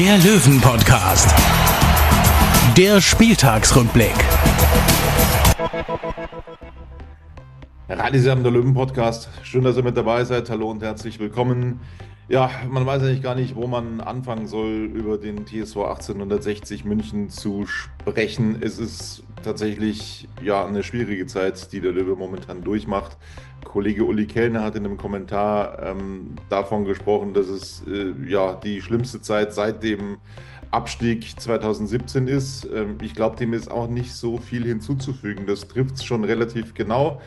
der Löwen-Podcast. Der Spieltagsrückblick. Radisam, der Löwen-Podcast. Schön, dass ihr mit dabei seid. Hallo und herzlich willkommen. Ja, man weiß eigentlich gar nicht, wo man anfangen soll, über den TSV 1860 München zu sprechen. Es ist tatsächlich ja eine schwierige Zeit, die der Löwe momentan durchmacht. Kollege Uli Kellner hat in einem Kommentar ähm, davon gesprochen, dass es äh, ja die schlimmste Zeit seit dem Abstieg 2017 ist. Ähm, ich glaube, dem ist auch nicht so viel hinzuzufügen. Das trifft es schon relativ genau.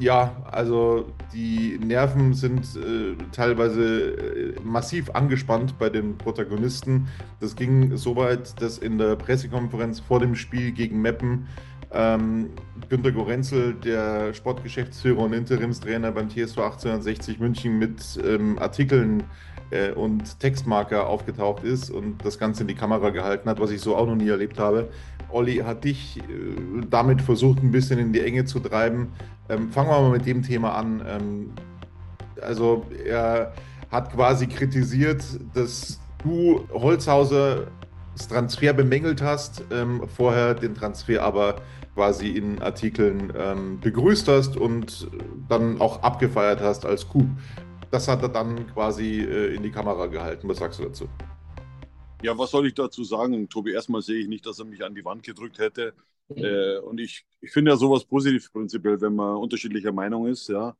Ja, also die Nerven sind äh, teilweise äh, massiv angespannt bei den Protagonisten. Das ging so weit, dass in der Pressekonferenz vor dem Spiel gegen Meppen ähm, Günter Gorenzel, der Sportgeschäftsführer und Interimstrainer beim TSV 1860 München, mit ähm, Artikeln äh, und Textmarker aufgetaucht ist und das Ganze in die Kamera gehalten hat, was ich so auch noch nie erlebt habe. Olli hat dich äh, damit versucht, ein bisschen in die Enge zu treiben. Ähm, fangen wir mal mit dem Thema an. Ähm, also er hat quasi kritisiert, dass du Holzhauser das Transfer bemängelt hast, ähm, vorher den Transfer aber quasi in Artikeln ähm, begrüßt hast und dann auch abgefeiert hast als Coup. Das hat er dann quasi äh, in die Kamera gehalten. Was sagst du dazu? Ja, was soll ich dazu sagen? Tobi, erstmal sehe ich nicht, dass er mich an die Wand gedrückt hätte. Äh, und ich, ich finde ja sowas positiv prinzipiell, wenn man unterschiedlicher Meinung ist. Ja.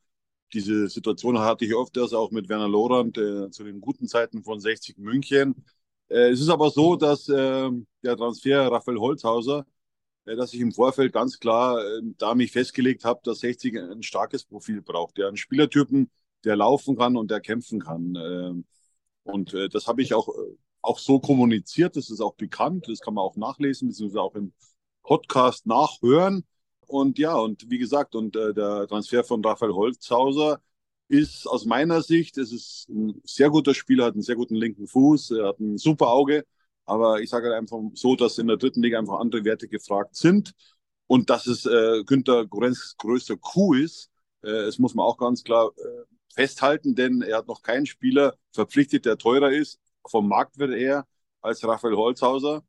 Diese Situation hatte ich oft erst auch mit Werner Lorand äh, zu den guten Zeiten von 60 München. Äh, es ist aber so, dass äh, der Transfer Raphael Holzhauser, äh, dass ich im Vorfeld ganz klar äh, da mich festgelegt habe, dass 60 ein starkes Profil braucht. Der einen Spielertypen, der laufen kann und der kämpfen kann. Ähm, und äh, das habe ich auch, auch so kommuniziert, das ist auch bekannt, das kann man auch nachlesen, beziehungsweise auch im Podcast nachhören. Und ja, und wie gesagt, und äh, der Transfer von Raphael Holzhauser ist aus meiner Sicht, es ist ein sehr guter Spieler, hat einen sehr guten linken Fuß, er hat ein super Auge. Aber ich sage halt einfach so, dass in der dritten Liga einfach andere Werte gefragt sind und dass es äh, Günter Gorenz größter Coup ist. Äh, es muss man auch ganz klar äh, festhalten, denn er hat noch keinen Spieler verpflichtet, der teurer ist, vom Marktwert eher, als Raphael Holzhauser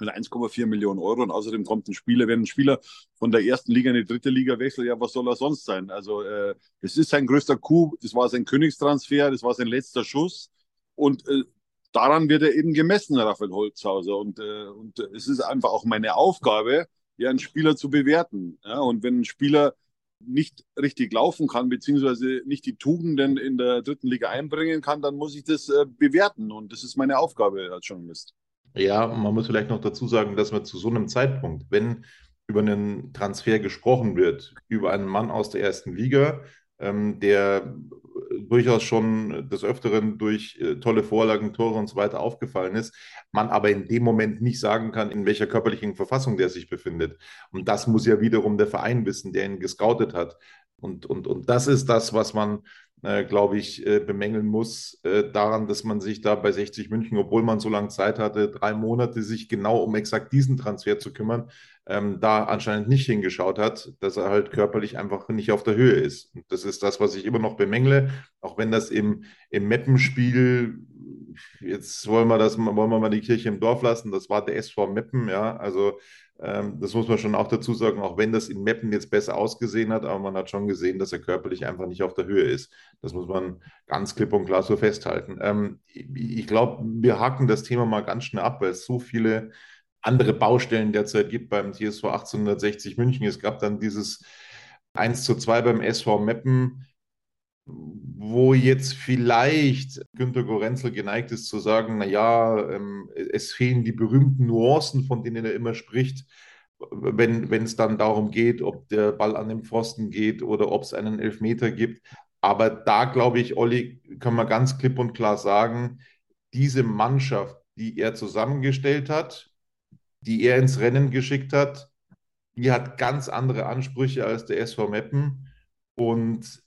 mit 1,4 Millionen Euro und außerdem kommt ein Spieler, wenn ein Spieler von der ersten Liga in die dritte Liga wechselt, ja, was soll er sonst sein? Also äh, es ist sein größter Coup, das war sein Königstransfer, das war sein letzter Schuss und äh, daran wird er eben gemessen, Raphael Holzhauser und, äh, und es ist einfach auch meine Aufgabe, ja, einen Spieler zu bewerten. Ja? Und wenn ein Spieler nicht richtig laufen kann, beziehungsweise nicht die Tugenden in der dritten Liga einbringen kann, dann muss ich das äh, bewerten. Und das ist meine Aufgabe als Journalist. Ja, man muss vielleicht noch dazu sagen, dass man zu so einem Zeitpunkt, wenn über einen Transfer gesprochen wird, über einen Mann aus der ersten Liga, ähm, der durchaus schon des Öfteren durch äh, tolle Vorlagen, Tore und so weiter aufgefallen ist, man aber in dem Moment nicht sagen kann, in welcher körperlichen Verfassung der sich befindet. Und das muss ja wiederum der Verein wissen, der ihn gescoutet hat. Und, und, und das ist das, was man, äh, glaube ich, äh, bemängeln muss, äh, daran, dass man sich da bei 60 München, obwohl man so lange Zeit hatte, drei Monate sich genau um exakt diesen Transfer zu kümmern, ähm, da anscheinend nicht hingeschaut hat, dass er halt körperlich einfach nicht auf der Höhe ist. Und das ist das, was ich immer noch bemängle, auch wenn das im, im Meppenspiel, jetzt wollen wir das, wollen wir mal die Kirche im Dorf lassen, das war der SV Meppen, ja, also ähm, das muss man schon auch dazu sagen, auch wenn das in Meppen jetzt besser ausgesehen hat, aber man hat schon gesehen, dass er körperlich einfach nicht auf der Höhe ist. Das muss man ganz klipp und klar so festhalten. Ähm, ich glaube, wir haken das Thema mal ganz schnell ab, weil es so viele andere Baustellen derzeit gibt beim TSV 1860 München. Es gab dann dieses 1 zu 2 beim SV Meppen, wo jetzt vielleicht Günter Gorenzel geneigt ist zu sagen, naja, ähm, es fehlen die berühmten Nuancen, von denen er immer spricht, wenn, es dann darum geht, ob der Ball an den Pfosten geht oder ob es einen Elfmeter gibt. Aber da glaube ich, Olli, kann man ganz klipp und klar sagen, diese Mannschaft, die er zusammengestellt hat, die er ins Rennen geschickt hat, die hat ganz andere Ansprüche als der SV Meppen. Und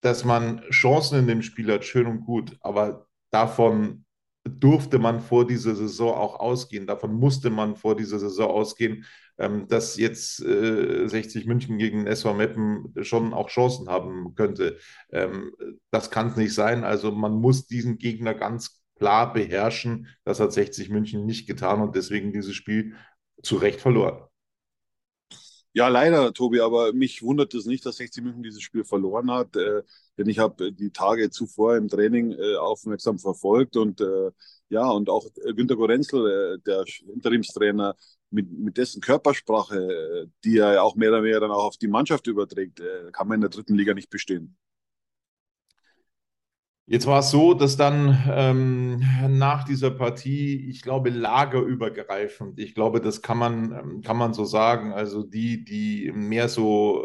dass man Chancen in dem Spiel hat, schön und gut, aber davon durfte man vor dieser Saison auch ausgehen, davon musste man vor dieser Saison ausgehen, ähm, dass jetzt äh, 60 München gegen SV Meppen schon auch Chancen haben könnte. Ähm, das kann es nicht sein. Also man muss diesen Gegner ganz klar beherrschen. Das hat 60 München nicht getan und deswegen dieses Spiel zu Recht verloren. Ja, leider, Tobi, aber mich wundert es nicht, dass 60 München dieses Spiel verloren hat, äh, denn ich habe die Tage zuvor im Training äh, aufmerksam verfolgt und äh, ja, und auch Günter Gorenzel, äh, der Interimstrainer, mit, mit dessen Körpersprache, äh, die er auch mehr oder weniger dann auch auf die Mannschaft überträgt, äh, kann man in der dritten Liga nicht bestehen. Jetzt war es so, dass dann ähm, nach dieser Partie, ich glaube, lagerübergreifend, ich glaube, das kann man, ähm, kann man so sagen, also die, die mehr so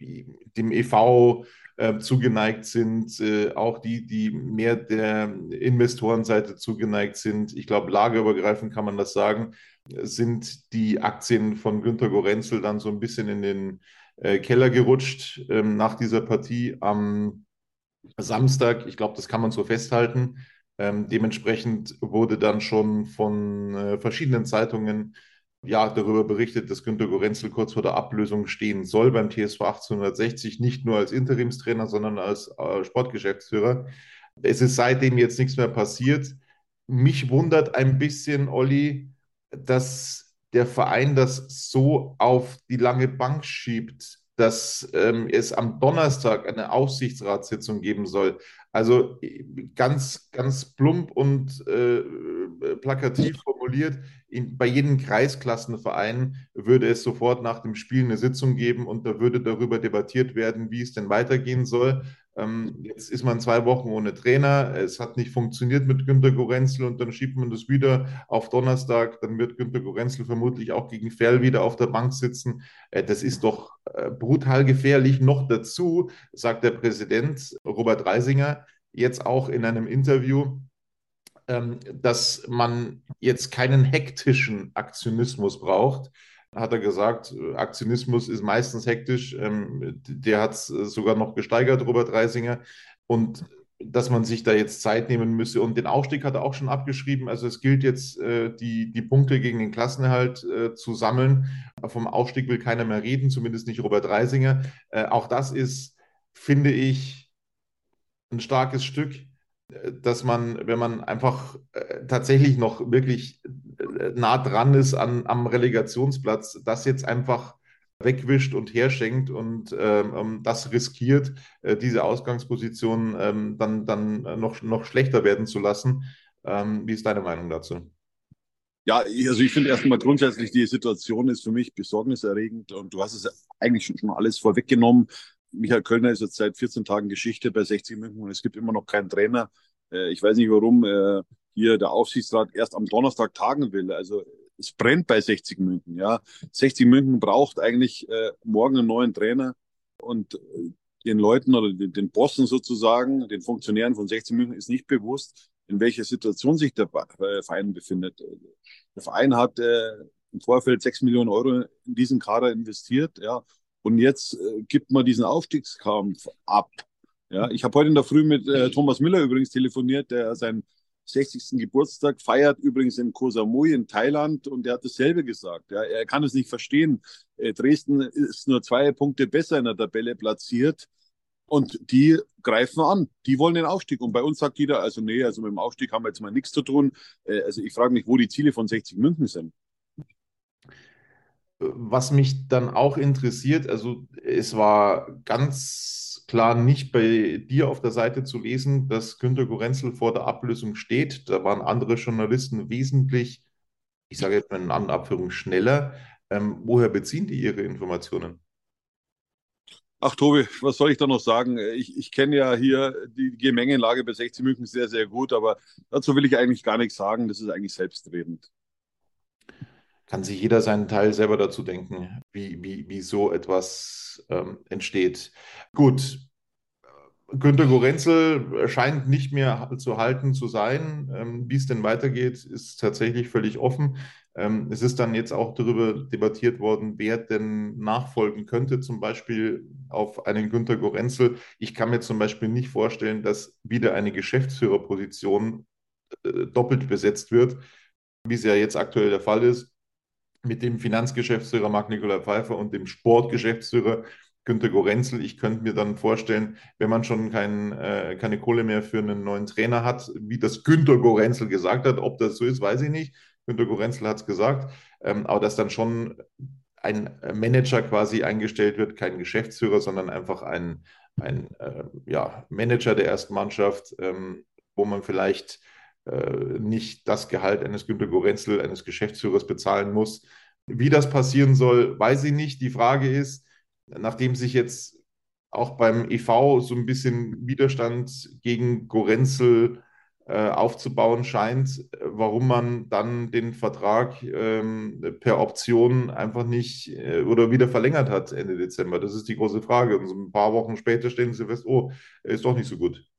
äh, dem EV äh, zugeneigt sind, äh, auch die, die mehr der Investorenseite zugeneigt sind, ich glaube, lagerübergreifend kann man das sagen, sind die Aktien von Günter Gorenzel dann so ein bisschen in den äh, Keller gerutscht ähm, nach dieser Partie am Samstag, ich glaube, das kann man so festhalten. Ähm, dementsprechend wurde dann schon von äh, verschiedenen Zeitungen ja, darüber berichtet, dass Günter Gorenzel kurz vor der Ablösung stehen soll beim TSV 1860, nicht nur als Interimstrainer, sondern als äh, Sportgeschäftsführer. Es ist seitdem jetzt nichts mehr passiert. Mich wundert ein bisschen, Olli, dass der Verein das so auf die lange Bank schiebt dass ähm, es am Donnerstag eine Aufsichtsratssitzung geben soll. Also ganz, ganz plump und äh, plakativ formuliert, in, bei jedem Kreisklassenverein würde es sofort nach dem Spiel eine Sitzung geben und da würde darüber debattiert werden, wie es denn weitergehen soll. Ähm, jetzt ist man zwei Wochen ohne Trainer. Es hat nicht funktioniert mit Günter Gorenzel und dann schiebt man das wieder auf Donnerstag. Dann wird Günter Gorenzel vermutlich auch gegen Ferl wieder auf der Bank sitzen. Äh, das ist doch äh, brutal gefährlich. Noch dazu sagt der Präsident Robert Reisinger jetzt auch in einem Interview, ähm, dass man jetzt keinen hektischen Aktionismus braucht hat er gesagt, Aktionismus ist meistens hektisch. Ähm, der hat es sogar noch gesteigert, Robert Reisinger. Und dass man sich da jetzt Zeit nehmen müsse. Und den Aufstieg hat er auch schon abgeschrieben. Also es gilt jetzt, äh, die, die Punkte gegen den Klassenerhalt äh, zu sammeln. Vom Aufstieg will keiner mehr reden, zumindest nicht Robert Reisinger. Äh, auch das ist, finde ich, ein starkes Stück dass man, wenn man einfach äh, tatsächlich noch wirklich äh, nah dran ist an, am Relegationsplatz, das jetzt einfach wegwischt und herschenkt und ähm, ähm das riskiert, äh, diese Ausgangsposition ähm, dann, dann noch, noch schlechter werden zu lassen. Ähm, wie ist deine Meinung dazu? Ja, also ich finde erstmal grundsätzlich, die Situation ist für mich besorgniserregend und du hast es eigentlich schon alles vorweggenommen. Michael Kölner ist jetzt seit 14 Tagen Geschichte bei 60 München und es gibt immer noch keinen Trainer. Äh, ich weiß nicht, warum äh, hier der Aufsichtsrat erst am Donnerstag tagen will. Also es brennt bei 60 München. Ja, 60 München braucht eigentlich äh, morgen einen neuen Trainer und den Leuten oder den Bossen sozusagen, den Funktionären von 60 München ist nicht bewusst, in welcher Situation sich der Verein befindet. Der Verein hat äh, im Vorfeld 6 Millionen Euro in diesen Kader investiert, ja, und jetzt äh, gibt man diesen Aufstiegskampf ab. Ja, ich habe heute in der Früh mit äh, Thomas Müller übrigens telefoniert, der seinen 60. Geburtstag feiert übrigens in Koh Samui in Thailand und der hat dasselbe gesagt. Ja, er kann es nicht verstehen. Äh, Dresden ist nur zwei Punkte besser in der Tabelle platziert und die greifen an. Die wollen den Aufstieg. Und bei uns sagt jeder, also nee, also mit dem Aufstieg haben wir jetzt mal nichts zu tun. Äh, also ich frage mich, wo die Ziele von 60 München sind. Was mich dann auch interessiert, also es war ganz klar nicht bei dir auf der Seite zu lesen, dass Günter Gorenzel vor der Ablösung steht. Da waren andere Journalisten wesentlich, ich sage jetzt mal in Abführung, schneller. Ähm, woher beziehen die ihre Informationen? Ach Tobi, was soll ich da noch sagen? Ich, ich kenne ja hier die Gemengelage bei 60 München sehr, sehr gut, aber dazu will ich eigentlich gar nichts sagen. Das ist eigentlich selbstredend kann sich jeder seinen Teil selber dazu denken, wie, wie, wie so etwas ähm, entsteht. Gut, Günter Gorenzel scheint nicht mehr zu halten zu sein. Ähm, wie es denn weitergeht, ist tatsächlich völlig offen. Ähm, es ist dann jetzt auch darüber debattiert worden, wer denn nachfolgen könnte, zum Beispiel auf einen Günter Gorenzel. Ich kann mir zum Beispiel nicht vorstellen, dass wieder eine Geschäftsführerposition äh, doppelt besetzt wird, wie es ja jetzt aktuell der Fall ist, mit dem Finanzgeschäftsführer Marc-Nikolai Pfeiffer und dem Sportgeschäftsführer Günter Gorenzel. Ich könnte mir dann vorstellen, wenn man schon kein, äh, keine Kohle mehr für einen neuen Trainer hat, wie das Günter Gorenzel gesagt hat, ob das so ist, weiß ich nicht. Günter Gorenzel hat es gesagt, ähm, aber dass dann schon ein Manager quasi eingestellt wird, kein Geschäftsführer, sondern einfach ein, ein äh, ja, Manager der ersten Mannschaft, ähm, wo man vielleicht nicht das Gehalt eines Günter Gorenzel, eines Geschäftsführers bezahlen muss. Wie das passieren soll, weiß ich nicht. Die Frage ist, nachdem sich jetzt auch beim EV so ein bisschen Widerstand gegen Gorenzel äh, aufzubauen scheint, warum man dann den Vertrag ähm, per Option einfach nicht äh, oder wieder verlängert hat Ende Dezember. Das ist die große Frage. Und so ein paar Wochen später stellen sie fest, oh, ist doch nicht so gut.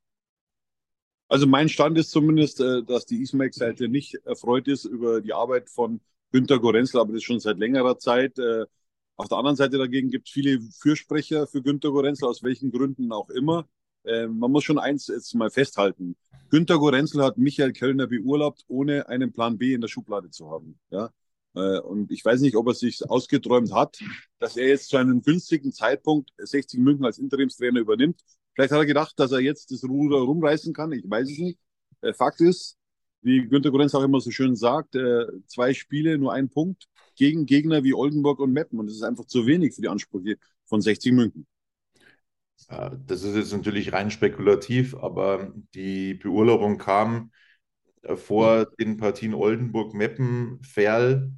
Also mein Stand ist zumindest, äh, dass die Ismail-Seite nicht erfreut ist über die Arbeit von Günter Gorenzel, aber das schon seit längerer Zeit. Äh, auf der anderen Seite dagegen gibt es viele Fürsprecher für Günter Gorenzel, aus welchen Gründen auch immer. Äh, man muss schon eins jetzt mal festhalten. Günter Gorenzel hat Michael Kellner beurlaubt, ohne einen Plan B in der Schublade zu haben. Ja? Äh, und ich weiß nicht, ob er sich ausgeträumt hat, dass er jetzt zu einem günstigen Zeitpunkt 60 München als Interimstrainer übernimmt. Vielleicht hat er gedacht, dass er jetzt das Ruder rumreißen kann. Ich weiß es nicht. Äh, Fakt ist, wie Günter Gorenz auch immer so schön sagt, äh, zwei Spiele, nur ein Punkt gegen Gegner wie Oldenburg und Meppen. Und das ist einfach zu wenig für die Ansprüche von 60 München. Das ist jetzt natürlich rein spekulativ, aber die Beurlaubung kam vor den Partien Oldenburg, Meppen, Ferl.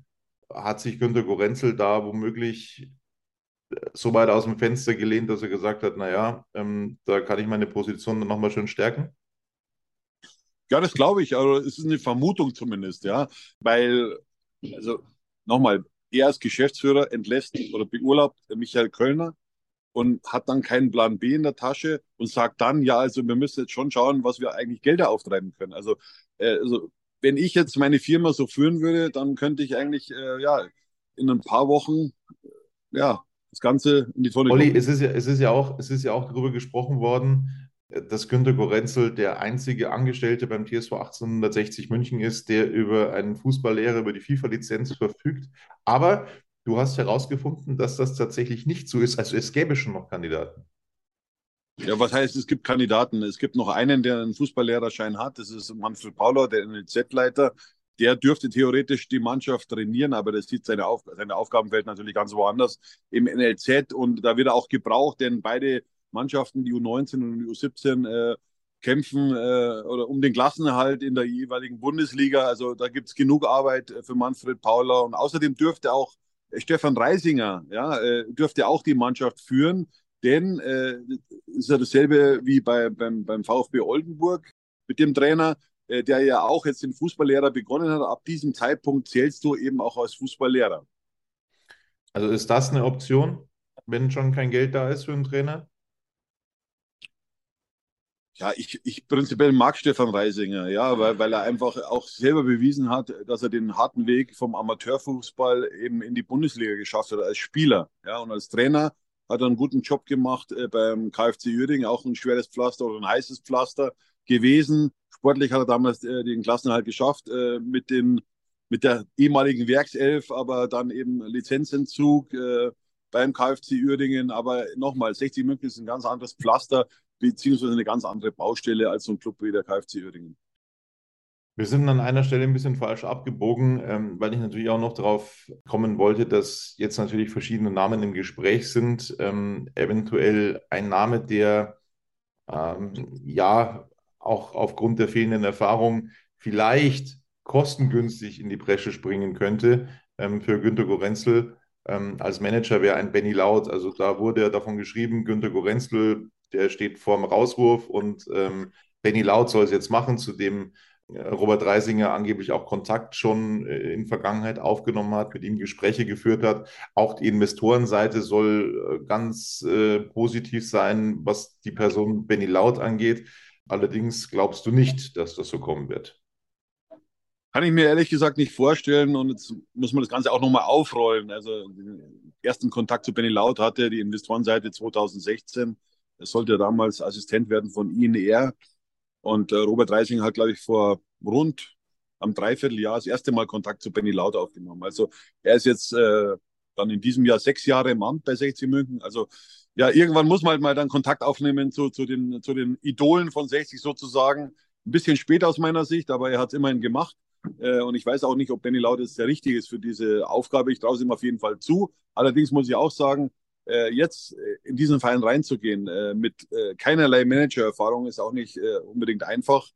Hat sich Günter Gorenzel da womöglich äh, so weit aus dem Fenster gelehnt, dass er gesagt hat, naja, ähm, da kann ich meine Position dann nochmal schön stärken? Ja, das glaube ich. Also es ist eine Vermutung zumindest, ja. Weil, also nochmal, er als Geschäftsführer entlässt oder beurlaubt Michael Kölner und hat dann keinen Plan B in der Tasche und sagt dann, ja, also wir müssen jetzt schon schauen, was wir eigentlich Gelder auftreiben können. Also, äh, also wenn ich jetzt meine Firma so führen würde, dann könnte ich eigentlich äh, ja in ein paar Wochen äh, ja das Ganze in die Tonne Olli, es ist ja, es ist ja auch, es ist ja auch darüber gesprochen worden, dass Günter Gorenzel der einzige Angestellte beim TSV 1860 München ist, der über einen Fußballlehrer, über die FIFA-Lizenz verfügt. Aber du hast herausgefunden, dass das tatsächlich nicht so ist. Also es gäbe schon noch Kandidaten. Ja, was heißt, es gibt Kandidaten? Es gibt noch einen, der einen Fußballlehrerschein hat. Das ist Manfred Pauler, der NLZ-Leiter. Der dürfte theoretisch die Mannschaft trainieren, aber das sieht seine, Auf seine Aufgabenwelt natürlich ganz woanders im NLZ. Und da wird er auch gebraucht, denn beide Mannschaften, die U19 und die U17, äh, kämpfen äh, oder um den Klassenerhalt in der jeweiligen Bundesliga. Also da gibt es genug Arbeit äh, für Manfred Pauler. Und außerdem dürfte auch Stefan Reisinger, ja, äh, dürfte auch die Mannschaft führen, denn äh, ist ja dasselbe wie bei, beim, beim VfB Oldenburg mit dem Trainer, äh, der ja auch jetzt den Fußballlehrer begonnen hat. Ab diesem Zeitpunkt zählst du eben auch als Fußballlehrer. Also ist das eine Option, wenn schon kein Geld da ist für einen Trainer? Ja, ich, ich prinzipiell mag Stefan Reisinger, ja, weil, weil er einfach auch selber bewiesen hat, dass er den harten Weg vom Amateurfußball eben in die Bundesliga geschafft hat als Spieler. Ja, und als Trainer hat einen guten Job gemacht äh, beim KfC Uerdingen, auch ein schweres Pflaster oder ein heißes Pflaster gewesen. Sportlich hat er damals äh, den Klassenhalt geschafft äh, mit, den, mit der ehemaligen Werkself, aber dann eben Lizenzentzug äh, beim KfC Uerdingen. Aber nochmal, 60 München ist ein ganz anderes Pflaster beziehungsweise eine ganz andere Baustelle als so ein Club wie der KfC Uerdingen. Wir sind an einer Stelle ein bisschen falsch abgebogen, ähm, weil ich natürlich auch noch darauf kommen wollte, dass jetzt natürlich verschiedene Namen im Gespräch sind. Ähm, eventuell ein Name, der ähm, ja auch aufgrund der fehlenden Erfahrung vielleicht kostengünstig in die Bresche springen könnte ähm, für Günter Gorenzel. Ähm, als Manager wäre ein Benny Laut. Also da wurde ja davon geschrieben, Günter Gorenzel der steht vorm Rauswurf und ähm, Benny Laut soll es jetzt machen. Zudem Robert Reisinger angeblich auch Kontakt schon äh, in Vergangenheit aufgenommen hat, mit ihm Gespräche geführt hat. Auch die Investorenseite soll äh, ganz äh, positiv sein, was die Person Benny Laut angeht. Allerdings glaubst du nicht, dass das so kommen wird. Kann ich mir ehrlich gesagt nicht vorstellen und jetzt muss man das Ganze auch nochmal aufrollen. Also den ersten Kontakt zu Benny Laut hatte die Investorenseite 2016. Er sollte damals Assistent werden von INR. Und äh, Robert Reising hat, glaube ich, vor rund am Dreivierteljahr das erste Mal Kontakt zu Benny Laut aufgenommen. Also er ist jetzt äh, dann in diesem Jahr sechs Jahre im Amt bei 60 München. Also ja, irgendwann muss man halt mal dann Kontakt aufnehmen zu, zu, den, zu den Idolen von 60 sozusagen. Ein bisschen spät aus meiner Sicht, aber er hat es immerhin gemacht. Äh, und ich weiß auch nicht, ob Benny Laut jetzt der Richtige ist für diese Aufgabe. Ich traue es ihm auf jeden Fall zu. Allerdings muss ich auch sagen, jetzt äh, in diesen Verein reinzugehen äh, mit äh, keinerlei Manager-Erfahrung ist auch nicht äh, unbedingt einfach,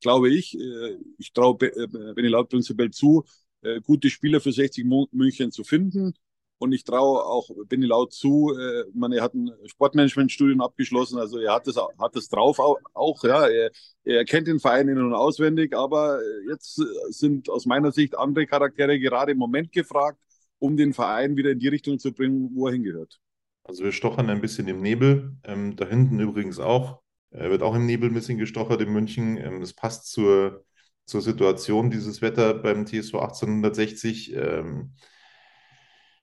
glaube ich. ich traue Benny Laut prinzipiell zu, gute Spieler für 60 München zu finden. Und ich traue auch Benny Laut zu, äh, man, er hat ein Sportmanagement-Studium abgeschlossen, also er hat das, hat das drauf auch, auch ja. Er, er kennt den Verein in- und auswendig, aber jetzt sind aus meiner Sicht andere Charaktere gerade im Moment gefragt, um den Verein wieder in die Richtung zu bringen, wo er hingehört. Also wir stochern ein bisschen im Nebel. Ähm, da hinten übrigens auch. Er wird auch im Nebel ein bisschen gestochert in München. Ähm, das passt zur, zur Situation, dieses Wetter beim TSV 1860. Ähm,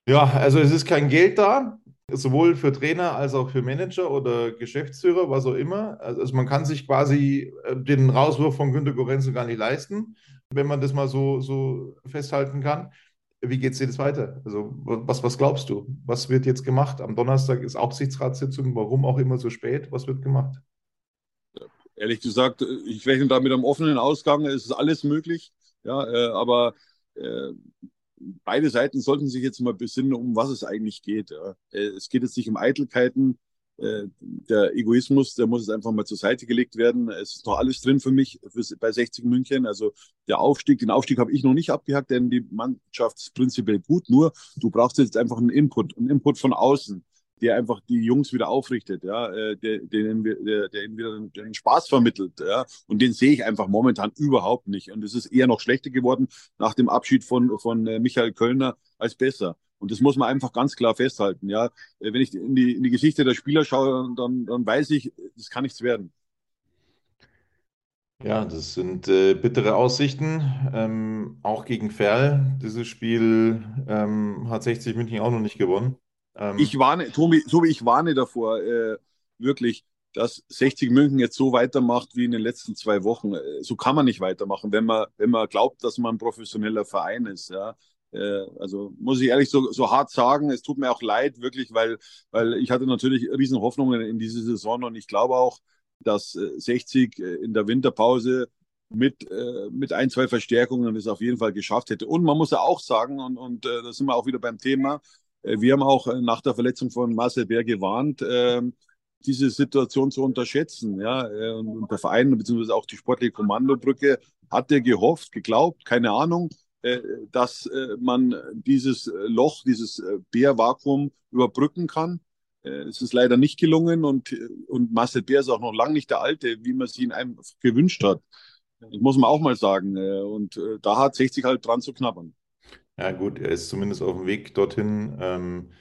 ja, also es ist kein Geld da, sowohl für Trainer als auch für Manager oder Geschäftsführer, was auch immer. Also man kann sich quasi äh, den Rauswurf von Günter Gorenzo gar nicht leisten, wenn man das mal so, so festhalten kann. Wie geht es jetzt weiter? Also, was, was glaubst du? Was wird jetzt gemacht? Am Donnerstag ist Aufsichtsratssitzung. Warum auch immer so spät? Was wird gemacht? Ehrlich gesagt, ich rechne da mit einem offenen Ausgang. Es ist alles möglich. Ja, äh, aber äh, beide Seiten sollten sich jetzt mal besinnen, um was es eigentlich geht. Ja. Äh, es geht jetzt nicht um Eitelkeiten. Äh, der Egoismus, der muss jetzt einfach mal zur Seite gelegt werden. Es ist noch alles drin für mich bei 60 München. Also der Aufstieg, den Aufstieg habe ich noch nicht abgehackt, denn die Mannschaft ist prinzipiell gut. Nur du brauchst jetzt einfach einen Input, einen Input von außen, der einfach die Jungs wieder aufrichtet, ja, äh, der, der, der, der ihnen wieder den Spaß vermittelt, ja. Und den sehe ich einfach momentan überhaupt nicht. Und es ist eher noch schlechter geworden nach dem Abschied von, von Michael Kölner als besser. Und das muss man einfach ganz klar festhalten. Ja, äh, wenn ich in die, in die Geschichte der Spieler schaue, dann, dann weiß ich, das kann nichts werden. Ja, das sind äh, bittere Aussichten. Ähm, auch gegen Ferl. Dieses Spiel ähm, hat 60 München auch noch nicht gewonnen. Ähm, ich warne, Tobi, Tobi, ich warne davor, äh, wirklich, dass 60 München jetzt so weitermacht wie in den letzten zwei Wochen. Äh, so kann man nicht weitermachen, wenn man, wenn man glaubt, dass man ein professioneller Verein ist. Ja. Äh, also muss ich ehrlich so, so hart sagen, es tut mir auch leid, wirklich, weil, weil ich hatte natürlich riesen Hoffnungen in diese Saison und ich glaube auch, dass 60 äh, in der Winterpause mit, äh, mit ein, zwei Verstärkungen es auf jeden Fall geschafft hätte. Und man muss ja auch sagen, und, und da sind wir auch wieder beim Thema, wir haben auch nach der Verletzung von Marcel Bär gewarnt, ähm, diese Situation zu unterschätzen. Ja? Und der Verein bzw. auch die sportliche Kommandobrücke hatte gehofft, geglaubt, keine Ahnung, äh, dass äh, man dieses Loch, dieses äh, Bärvakuum überbrücken kann. Es ist leider nicht gelungen und, und Marcel Bär ist auch noch lange nicht der Alte, wie man es ihn einem gewünscht hat. Das muss man auch mal sagen. Und da hat 60 halt dran zu knabbern. Ja, gut, er ist zumindest auf dem Weg dorthin. Ähm,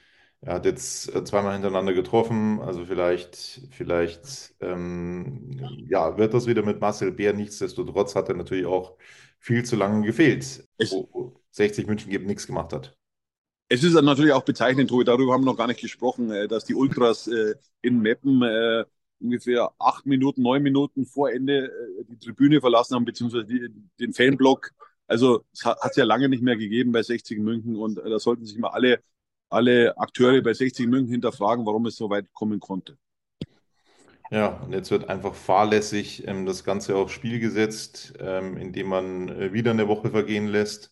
er hat jetzt zweimal hintereinander getroffen, also vielleicht, vielleicht ähm, ja, wird das wieder mit Marcel Bär. Nichtsdestotrotz hat er natürlich auch viel zu lange gefehlt, wo 60 München eben nichts gemacht hat. Es ist natürlich auch bezeichnend, Tobi, darüber haben wir noch gar nicht gesprochen, äh, dass die Ultras äh, in Meppen äh, ungefähr acht Minuten, neun Minuten vor Ende die Tribüne verlassen haben, beziehungsweise den Fanblock. Also es hat es ja lange nicht mehr gegeben bei 60 München und da sollten sich mal alle, alle Akteure bei 60 München hinterfragen, warum es so weit kommen konnte. Ja, und jetzt wird einfach fahrlässig ähm, das Ganze aufs Spiel gesetzt, ähm, indem man äh, wieder eine Woche vergehen lässt.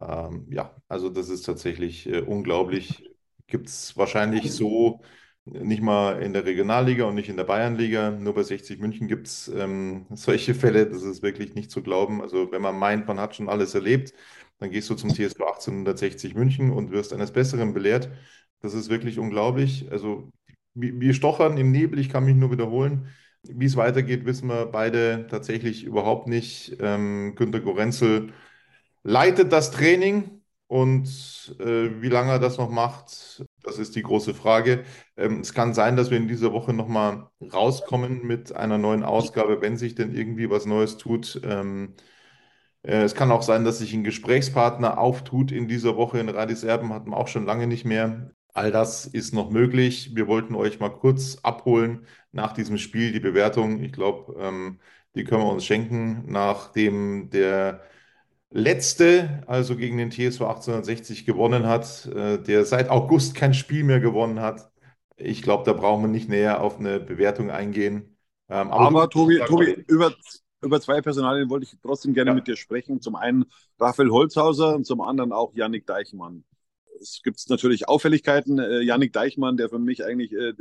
Ähm, ja, also das ist tatsächlich äh, unglaublich. Gibt es wahrscheinlich so nicht mal in der Regionalliga und nicht in der Bayernliga. Nur bei 60 München gibt es ähm, solche Fälle. Das ist wirklich nicht zu glauben. Also wenn man meint, man hat schon alles erlebt, dann gehst du zum TSV 1860 München und wirst eines Besseren belehrt. Das ist wirklich unglaublich. Also wir stochern im Nebel, ich kann mich nur wiederholen. wie es weitergeht, wissen wir beide tatsächlich überhaupt nicht. Ähm, Günter Gorenzel leitet das Training und äh, wie lange er das noch macht, das ist die große Frage. Ähm, es kann sein, dass wir in dieser Woche nochmal rauskommen mit einer neuen Ausgabe, wenn sich denn irgendwie was Neues tut. Ähm, äh, es kann auch sein, dass sich ein Gesprächspartner auftut in dieser Woche. In Radis Erben hatten wir auch schon lange nicht mehr. All das ist noch möglich. Wir wollten euch mal kurz abholen nach diesem Spiel, die Bewertung. Ich glaube, ähm, die können wir uns schenken, nachdem der letzte, also gegen den TSV 1860 gewonnen hat, äh, der seit August kein Spiel mehr gewonnen hat. Ich glaube, da brauchen wir nicht näher auf eine Bewertung eingehen. Ähm, aber, aber Tobi, Tobi über, über zwei Personalien wollte ich trotzdem gerne ja. mit dir sprechen. Zum einen Raphael Holzhauser und zum anderen auch Yannick Deichmann es gibt natürlich Auffälligkeiten. Äh, Yannick Deichmann, der für mich eigentlich äh,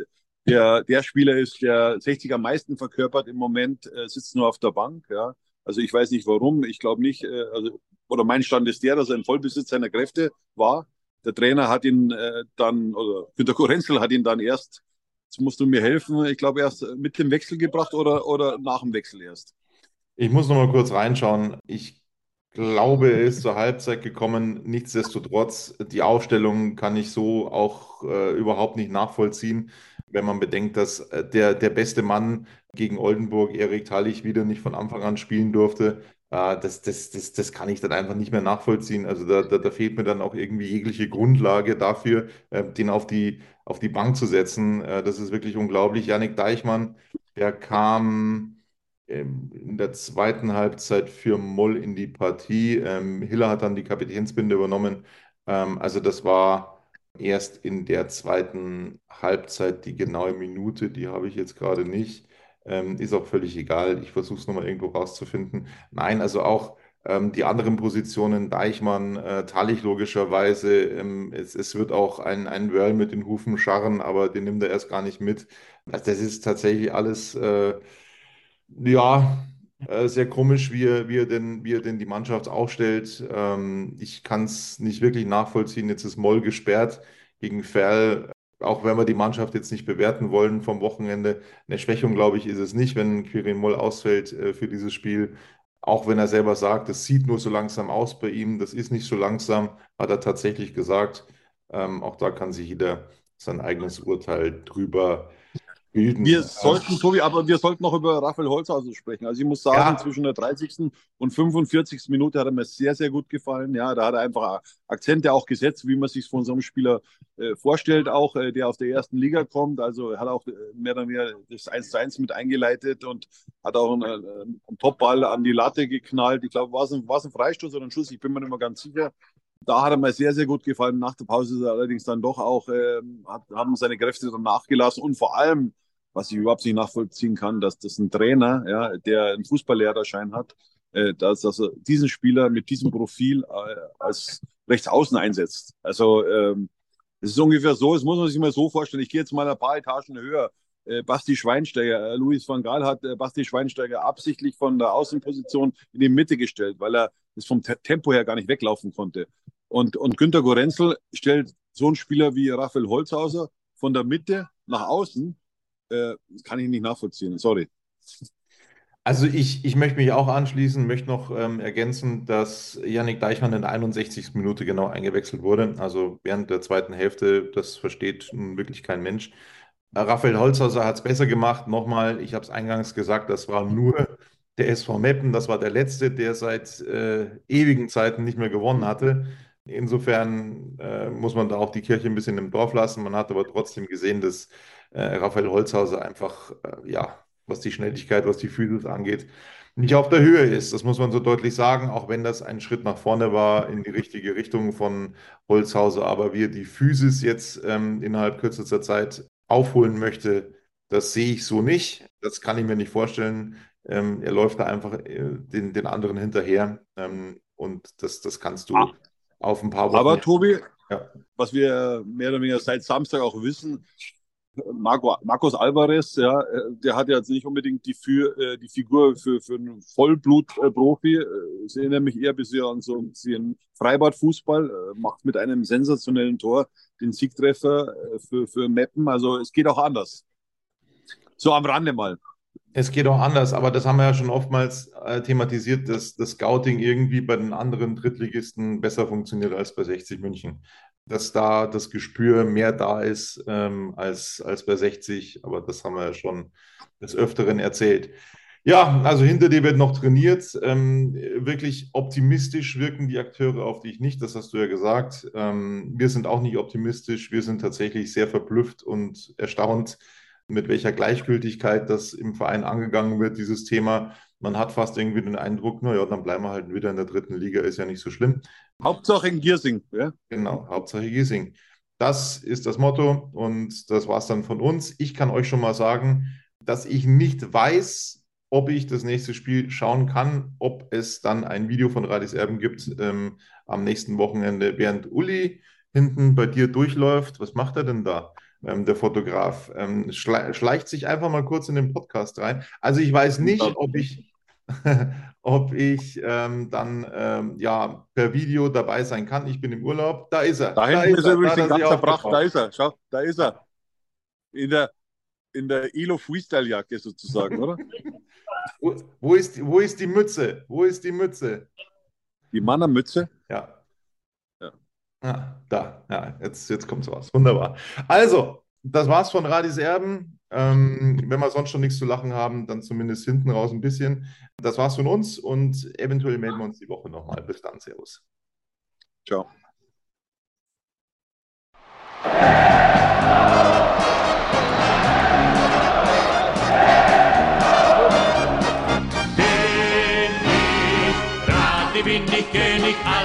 der, der Spieler ist, der 60 am meisten verkörpert im Moment, äh, sitzt nur auf der Bank. Ja. Also ich weiß nicht warum. Ich glaube nicht, äh, also, oder mein Stand ist der, dass er im Vollbesitz seiner Kräfte war. Der Trainer hat ihn äh, dann, oder Günter Korenzel hat ihn dann erst, jetzt musst du mir helfen, ich glaube erst mit dem Wechsel gebracht oder, oder nach dem Wechsel erst. Ich muss noch mal kurz reinschauen. Ich glaube, er ist zur Halbzeit gekommen. Nichtsdestotrotz, die Aufstellung kann ich so auch äh, überhaupt nicht nachvollziehen, wenn man bedenkt, dass äh, der, der beste Mann gegen Oldenburg, Erik Tallich, wieder nicht von Anfang an spielen durfte. Äh, das, das, das, das kann ich dann einfach nicht mehr nachvollziehen. Also da, da, da fehlt mir dann auch irgendwie jegliche Grundlage dafür, äh, den auf die, auf die Bank zu setzen. Äh, das ist wirklich unglaublich. Janik Deichmann, der kam ähm, in der zweiten Halbzeit für Moll in die Partie. Ähm, Hiller hat dann die Kapitänsbinde übernommen. Ähm, also das war erst in der zweiten Halbzeit die genaue Minute, die habe ich jetzt gerade nicht. Ähm, ist auch völlig egal. Ich versuche es nochmal irgendwo rauszufinden. Nein, also auch ähm, die anderen Positionen, Deichmann, äh, Talich logischerweise. Ähm, es, es, wird auch ein, ein Whirl mit den Hufen scharren, aber den nimmt er erst gar nicht mit. Also das ist tatsächlich alles... Äh, ja, äh, sehr komisch, wie er, wie er denn, wie er denn die Mannschaft aufstellt. Ähm, ich kann es nicht wirklich nachvollziehen. Jetzt ist Moll gesperrt gegen Ferl. Auch wenn wir die Mannschaft jetzt nicht bewerten wollen vom Wochenende, eine Schwächung, glaube ich, ist es nicht, wenn Quirin Moll ausfällt äh, für dieses Spiel. Auch wenn er selber sagt, es sieht nur so langsam aus bei ihm, das ist nicht so langsam, hat er tatsächlich gesagt. Ähm, auch da kann sich jeder sein eigenes Urteil drüber bilden. Wir sollten, Tobi, aber wir sollten noch über Raphael Holzhausen sprechen. Also ich muss sagen, ja. zwischen der 30. und 45. Minute hat er mir sehr, sehr gut gefallen. Ja, da hat er einfach Akzente auch gesetzt, wie man sich von so einem Spieler äh, vorstellt, auch äh, der aus der ersten Liga kommt. Also er hat auch äh, mehr oder weniger das 1 zu 1 mit eingeleitet und hat auch einen, äh, einen Topball an die Latte geknallt. Ich glaube, war es ein, ein Freistoß oder ein Schuss? Ich bin mir nicht mehr ganz sicher. Da hat er mir sehr, sehr gut gefallen. Nach der Pause ist er allerdings dann doch auch, äh, hat, haben seine Kräfte dann nachgelassen und vor allem was ich überhaupt nicht nachvollziehen kann, dass das ein Trainer, ja, der einen Fußballlehrerschein hat, äh, dass, dass er diesen Spieler mit diesem Profil äh, als Rechtsaußen einsetzt. Also ähm, es ist ungefähr so, es muss man sich mal so vorstellen, ich gehe jetzt mal ein paar Etagen höher. Äh, Basti Schweinsteiger, äh, Luis van Gaal hat äh, Basti Schweinsteiger absichtlich von der Außenposition in die Mitte gestellt, weil er es vom Te Tempo her gar nicht weglaufen konnte. Und, und Günter Gorenzel stellt so einen Spieler wie Raphael Holzhauser von der Mitte nach außen äh, kann ich nicht nachvollziehen. Sorry. Also ich, ich möchte mich auch anschließen, möchte noch ähm, ergänzen, dass Yannick Deichmann in der 61. Minute genau eingewechselt wurde. Also während der zweiten Hälfte, das versteht nun wirklich kein Mensch. Äh, Raphael Holzhauser hat es besser gemacht. Nochmal, ich habe es eingangs gesagt, das war nur der SV Meppen. Das war der letzte, der seit äh, ewigen Zeiten nicht mehr gewonnen hatte. Insofern äh, muss man da auch die Kirche ein bisschen im Dorf lassen. Man hat aber trotzdem gesehen, dass äh, Raphael Holzhauser einfach, äh, ja, was die Schnelligkeit, was die Physis angeht, nicht auf der Höhe ist. Das muss man so deutlich sagen, auch wenn das ein Schritt nach vorne war in die richtige Richtung von Holzhauser. Aber wie er die Physis jetzt ähm, innerhalb kürzester Zeit aufholen möchte, das sehe ich so nicht. Das kann ich mir nicht vorstellen. Ähm, er läuft da einfach äh, den, den anderen hinterher. Ähm, und das, das kannst du ah. Auf ein paar Wochen. Aber Tobi, ja. was wir mehr oder weniger seit Samstag auch wissen, Marco, Marcos Alvarez, ja, der hat ja jetzt nicht unbedingt die, für, äh, die Figur für, für einen Vollblut-Profi. Äh, ich erinnere mich eher bisher an so einen Freibad-Fußball, äh, macht mit einem sensationellen Tor den Siegtreffer für, für Meppen. Also es geht auch anders. So am Rande mal. Es geht auch anders, aber das haben wir ja schon oftmals äh, thematisiert, dass das Scouting irgendwie bei den anderen Drittligisten besser funktioniert als bei 60 München. Dass da das Gespür mehr da ist ähm, als, als bei 60, aber das haben wir ja schon des Öfteren erzählt. Ja, also hinter dir wird noch trainiert. Ähm, wirklich optimistisch wirken die Akteure auf dich nicht, das hast du ja gesagt. Ähm, wir sind auch nicht optimistisch, wir sind tatsächlich sehr verblüfft und erstaunt mit welcher Gleichgültigkeit das im Verein angegangen wird, dieses Thema. Man hat fast irgendwie den Eindruck, naja, dann bleiben wir halt wieder in der dritten Liga, ist ja nicht so schlimm. Hauptsache in Giersing, ja? Genau, Hauptsache Giersing. Das ist das Motto und das war es dann von uns. Ich kann euch schon mal sagen, dass ich nicht weiß, ob ich das nächste Spiel schauen kann, ob es dann ein Video von Radis Erben gibt ähm, am nächsten Wochenende, während Uli hinten bei dir durchläuft. Was macht er denn da? Ähm, der Fotograf, ähm, schleicht sich einfach mal kurz in den Podcast rein. Also ich weiß nicht, ob ich, ob ich ähm, dann ähm, ja per Video dabei sein kann. Ich bin im Urlaub. Da ist er. Da, da hinten ist er, wirklich den ganzen Pracht. Da ist er. Schau, da ist er. In der, in der Elo Freestyle-Jacke sozusagen, oder? wo, wo, ist, wo ist die Mütze? Wo ist die Mütze? Die Mannermütze? Ja. Ah, da, ja, jetzt, jetzt kommt was. Wunderbar. Also, das war's von Radis Erben. Ähm, wenn wir sonst schon nichts zu lachen haben, dann zumindest hinten raus ein bisschen. Das war's von uns und eventuell melden wir uns die Woche nochmal. Bis dann, Servus. Ciao. bin ich König, alles